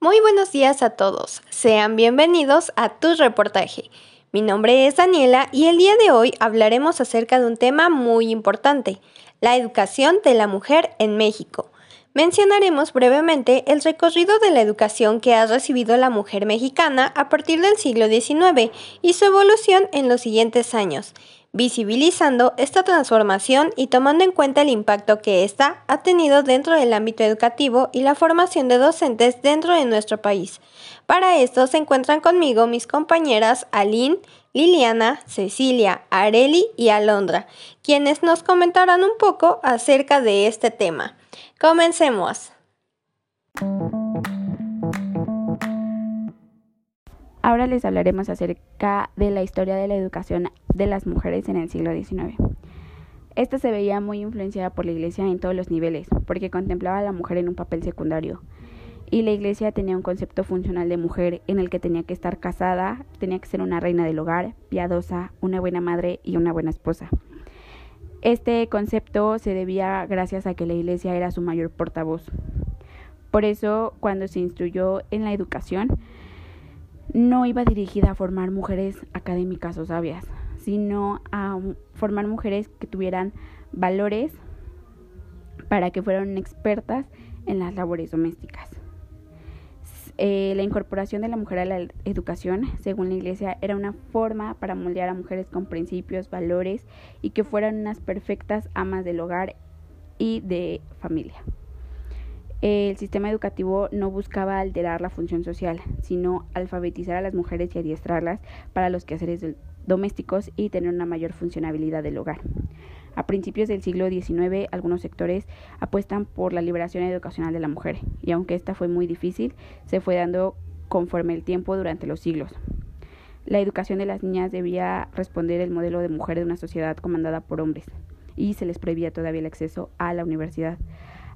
Muy buenos días a todos, sean bienvenidos a tu reportaje. Mi nombre es Daniela y el día de hoy hablaremos acerca de un tema muy importante, la educación de la mujer en México. Mencionaremos brevemente el recorrido de la educación que ha recibido la mujer mexicana a partir del siglo XIX y su evolución en los siguientes años visibilizando esta transformación y tomando en cuenta el impacto que ésta ha tenido dentro del ámbito educativo y la formación de docentes dentro de nuestro país. Para esto se encuentran conmigo mis compañeras Aline, Liliana, Cecilia, Areli y Alondra, quienes nos comentarán un poco acerca de este tema. Comencemos. Ahora les hablaremos acerca de la historia de la educación de las mujeres en el siglo XIX. Esta se veía muy influenciada por la Iglesia en todos los niveles, porque contemplaba a la mujer en un papel secundario. Y la Iglesia tenía un concepto funcional de mujer en el que tenía que estar casada, tenía que ser una reina del hogar, piadosa, una buena madre y una buena esposa. Este concepto se debía gracias a que la Iglesia era su mayor portavoz. Por eso, cuando se instruyó en la educación, no iba dirigida a formar mujeres académicas o sabias, sino a formar mujeres que tuvieran valores para que fueran expertas en las labores domésticas. Eh, la incorporación de la mujer a la educación, según la Iglesia, era una forma para moldear a mujeres con principios, valores y que fueran unas perfectas amas del hogar y de familia el sistema educativo no buscaba alterar la función social, sino alfabetizar a las mujeres y adiestrarlas para los quehaceres domésticos y tener una mayor funcionabilidad del hogar. A principios del siglo XIX, algunos sectores apuestan por la liberación educacional de la mujer, y aunque esta fue muy difícil, se fue dando conforme el tiempo durante los siglos. La educación de las niñas debía responder el modelo de mujer de una sociedad comandada por hombres, y se les prohibía todavía el acceso a la universidad.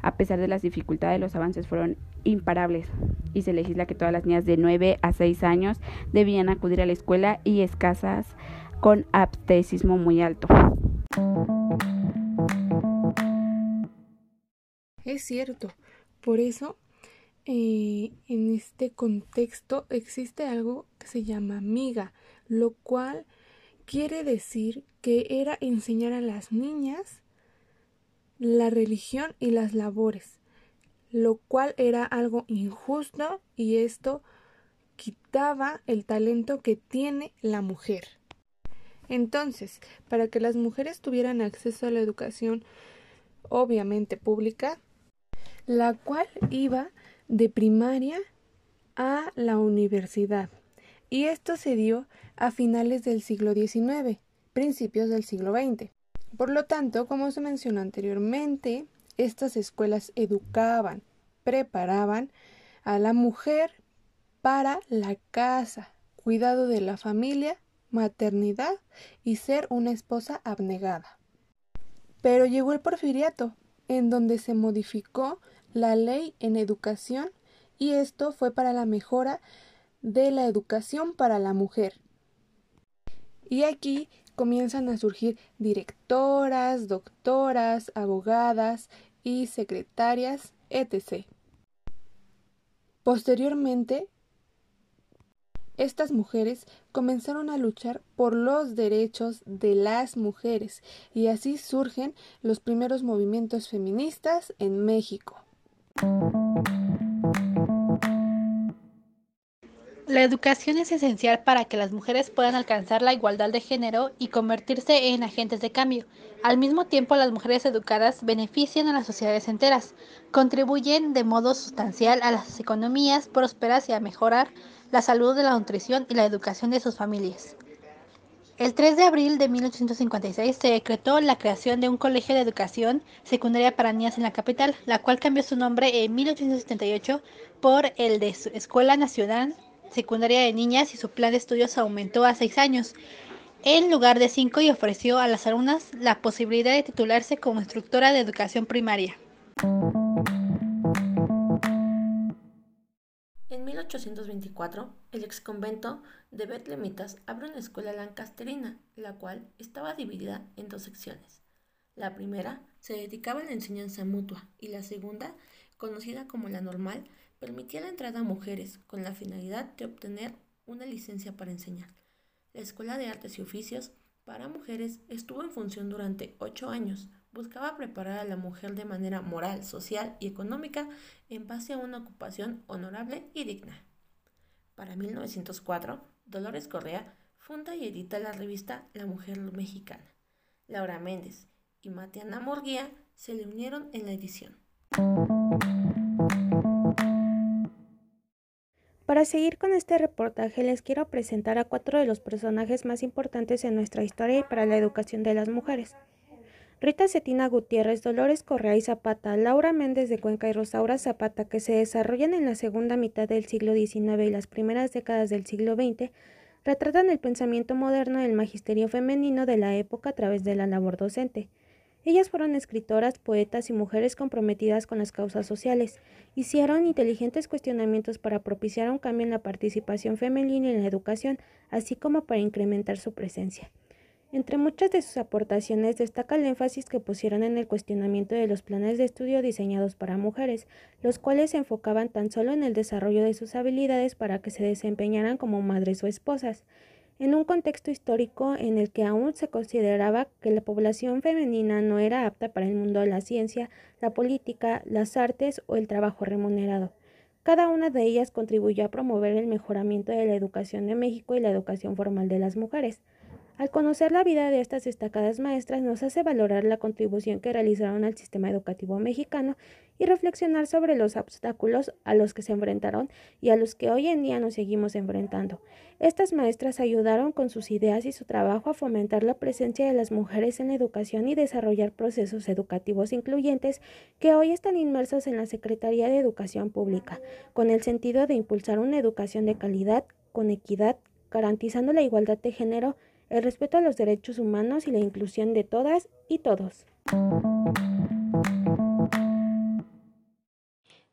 A pesar de las dificultades, los avances fueron imparables y se legisla que todas las niñas de 9 a 6 años debían acudir a la escuela y escasas con abstesismo muy alto. Es cierto, por eso eh, en este contexto existe algo que se llama miga, lo cual quiere decir que era enseñar a las niñas la religión y las labores, lo cual era algo injusto y esto quitaba el talento que tiene la mujer. Entonces, para que las mujeres tuvieran acceso a la educación obviamente pública, la cual iba de primaria a la universidad. Y esto se dio a finales del siglo XIX, principios del siglo XX. Por lo tanto, como se mencionó anteriormente, estas escuelas educaban, preparaban a la mujer para la casa, cuidado de la familia, maternidad y ser una esposa abnegada. Pero llegó el porfiriato, en donde se modificó la ley en educación y esto fue para la mejora de la educación para la mujer. Y aquí comienzan a surgir directoras, doctoras, abogadas y secretarias, etc. Posteriormente, estas mujeres comenzaron a luchar por los derechos de las mujeres y así surgen los primeros movimientos feministas en México. La educación es esencial para que las mujeres puedan alcanzar la igualdad de género y convertirse en agentes de cambio. Al mismo tiempo, las mujeres educadas benefician a las sociedades enteras, contribuyen de modo sustancial a las economías prósperas y a mejorar la salud de la nutrición y la educación de sus familias. El 3 de abril de 1856 se decretó la creación de un colegio de educación secundaria para niñas en la capital, la cual cambió su nombre en 1878 por el de Escuela Nacional secundaria de niñas y su plan de estudios aumentó a seis años, en lugar de cinco y ofreció a las alumnas la posibilidad de titularse como instructora de educación primaria. 1824, el exconvento de Betlemitas abrió una escuela lancasterina, la cual estaba dividida en dos secciones. La primera se dedicaba a la enseñanza mutua y la segunda, conocida como la normal, permitía la entrada a mujeres con la finalidad de obtener una licencia para enseñar. La Escuela de Artes y Oficios para Mujeres estuvo en función durante ocho años. Buscaba preparar a la mujer de manera moral, social y económica en base a una ocupación honorable y digna. Para 1904, Dolores Correa funda y edita la revista La Mujer Mexicana. Laura Méndez y Matiana Morguía se le unieron en la edición. Para seguir con este reportaje les quiero presentar a cuatro de los personajes más importantes en nuestra historia y para la educación de las mujeres. Rita Cetina Gutiérrez, Dolores Correa y Zapata, Laura Méndez de Cuenca y Rosaura Zapata, que se desarrollan en la segunda mitad del siglo XIX y las primeras décadas del siglo XX, retratan el pensamiento moderno del magisterio femenino de la época a través de la labor docente. Ellas fueron escritoras, poetas y mujeres comprometidas con las causas sociales. Hicieron inteligentes cuestionamientos para propiciar un cambio en la participación femenina en la educación, así como para incrementar su presencia. Entre muchas de sus aportaciones destaca el énfasis que pusieron en el cuestionamiento de los planes de estudio diseñados para mujeres, los cuales se enfocaban tan solo en el desarrollo de sus habilidades para que se desempeñaran como madres o esposas en un contexto histórico en el que aún se consideraba que la población femenina no era apta para el mundo de la ciencia, la política, las artes o el trabajo remunerado. Cada una de ellas contribuyó a promover el mejoramiento de la educación de México y la educación formal de las mujeres. Al conocer la vida de estas destacadas maestras nos hace valorar la contribución que realizaron al sistema educativo mexicano y reflexionar sobre los obstáculos a los que se enfrentaron y a los que hoy en día nos seguimos enfrentando. Estas maestras ayudaron con sus ideas y su trabajo a fomentar la presencia de las mujeres en la educación y desarrollar procesos educativos incluyentes que hoy están inmersos en la Secretaría de Educación Pública, con el sentido de impulsar una educación de calidad, con equidad, garantizando la igualdad de género, el respeto a los derechos humanos y la inclusión de todas y todos.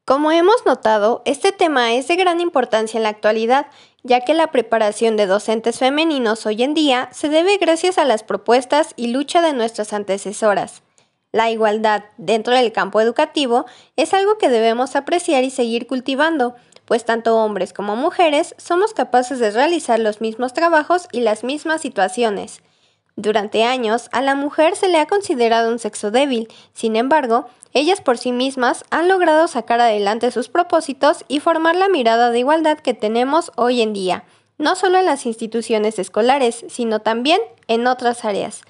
Como hemos notado, este tema es de gran importancia en la actualidad, ya que la preparación de docentes femeninos hoy en día se debe gracias a las propuestas y lucha de nuestras antecesoras. La igualdad dentro del campo educativo es algo que debemos apreciar y seguir cultivando, pues tanto hombres como mujeres somos capaces de realizar los mismos trabajos y las mismas situaciones. Durante años, a la mujer se le ha considerado un sexo débil, sin embargo, ellas por sí mismas han logrado sacar adelante sus propósitos y formar la mirada de igualdad que tenemos hoy en día, no solo en las instituciones escolares, sino también en otras áreas.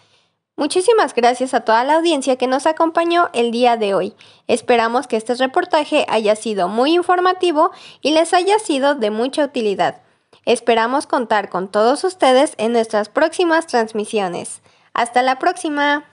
Muchísimas gracias a toda la audiencia que nos acompañó el día de hoy. Esperamos que este reportaje haya sido muy informativo y les haya sido de mucha utilidad. Esperamos contar con todos ustedes en nuestras próximas transmisiones. Hasta la próxima.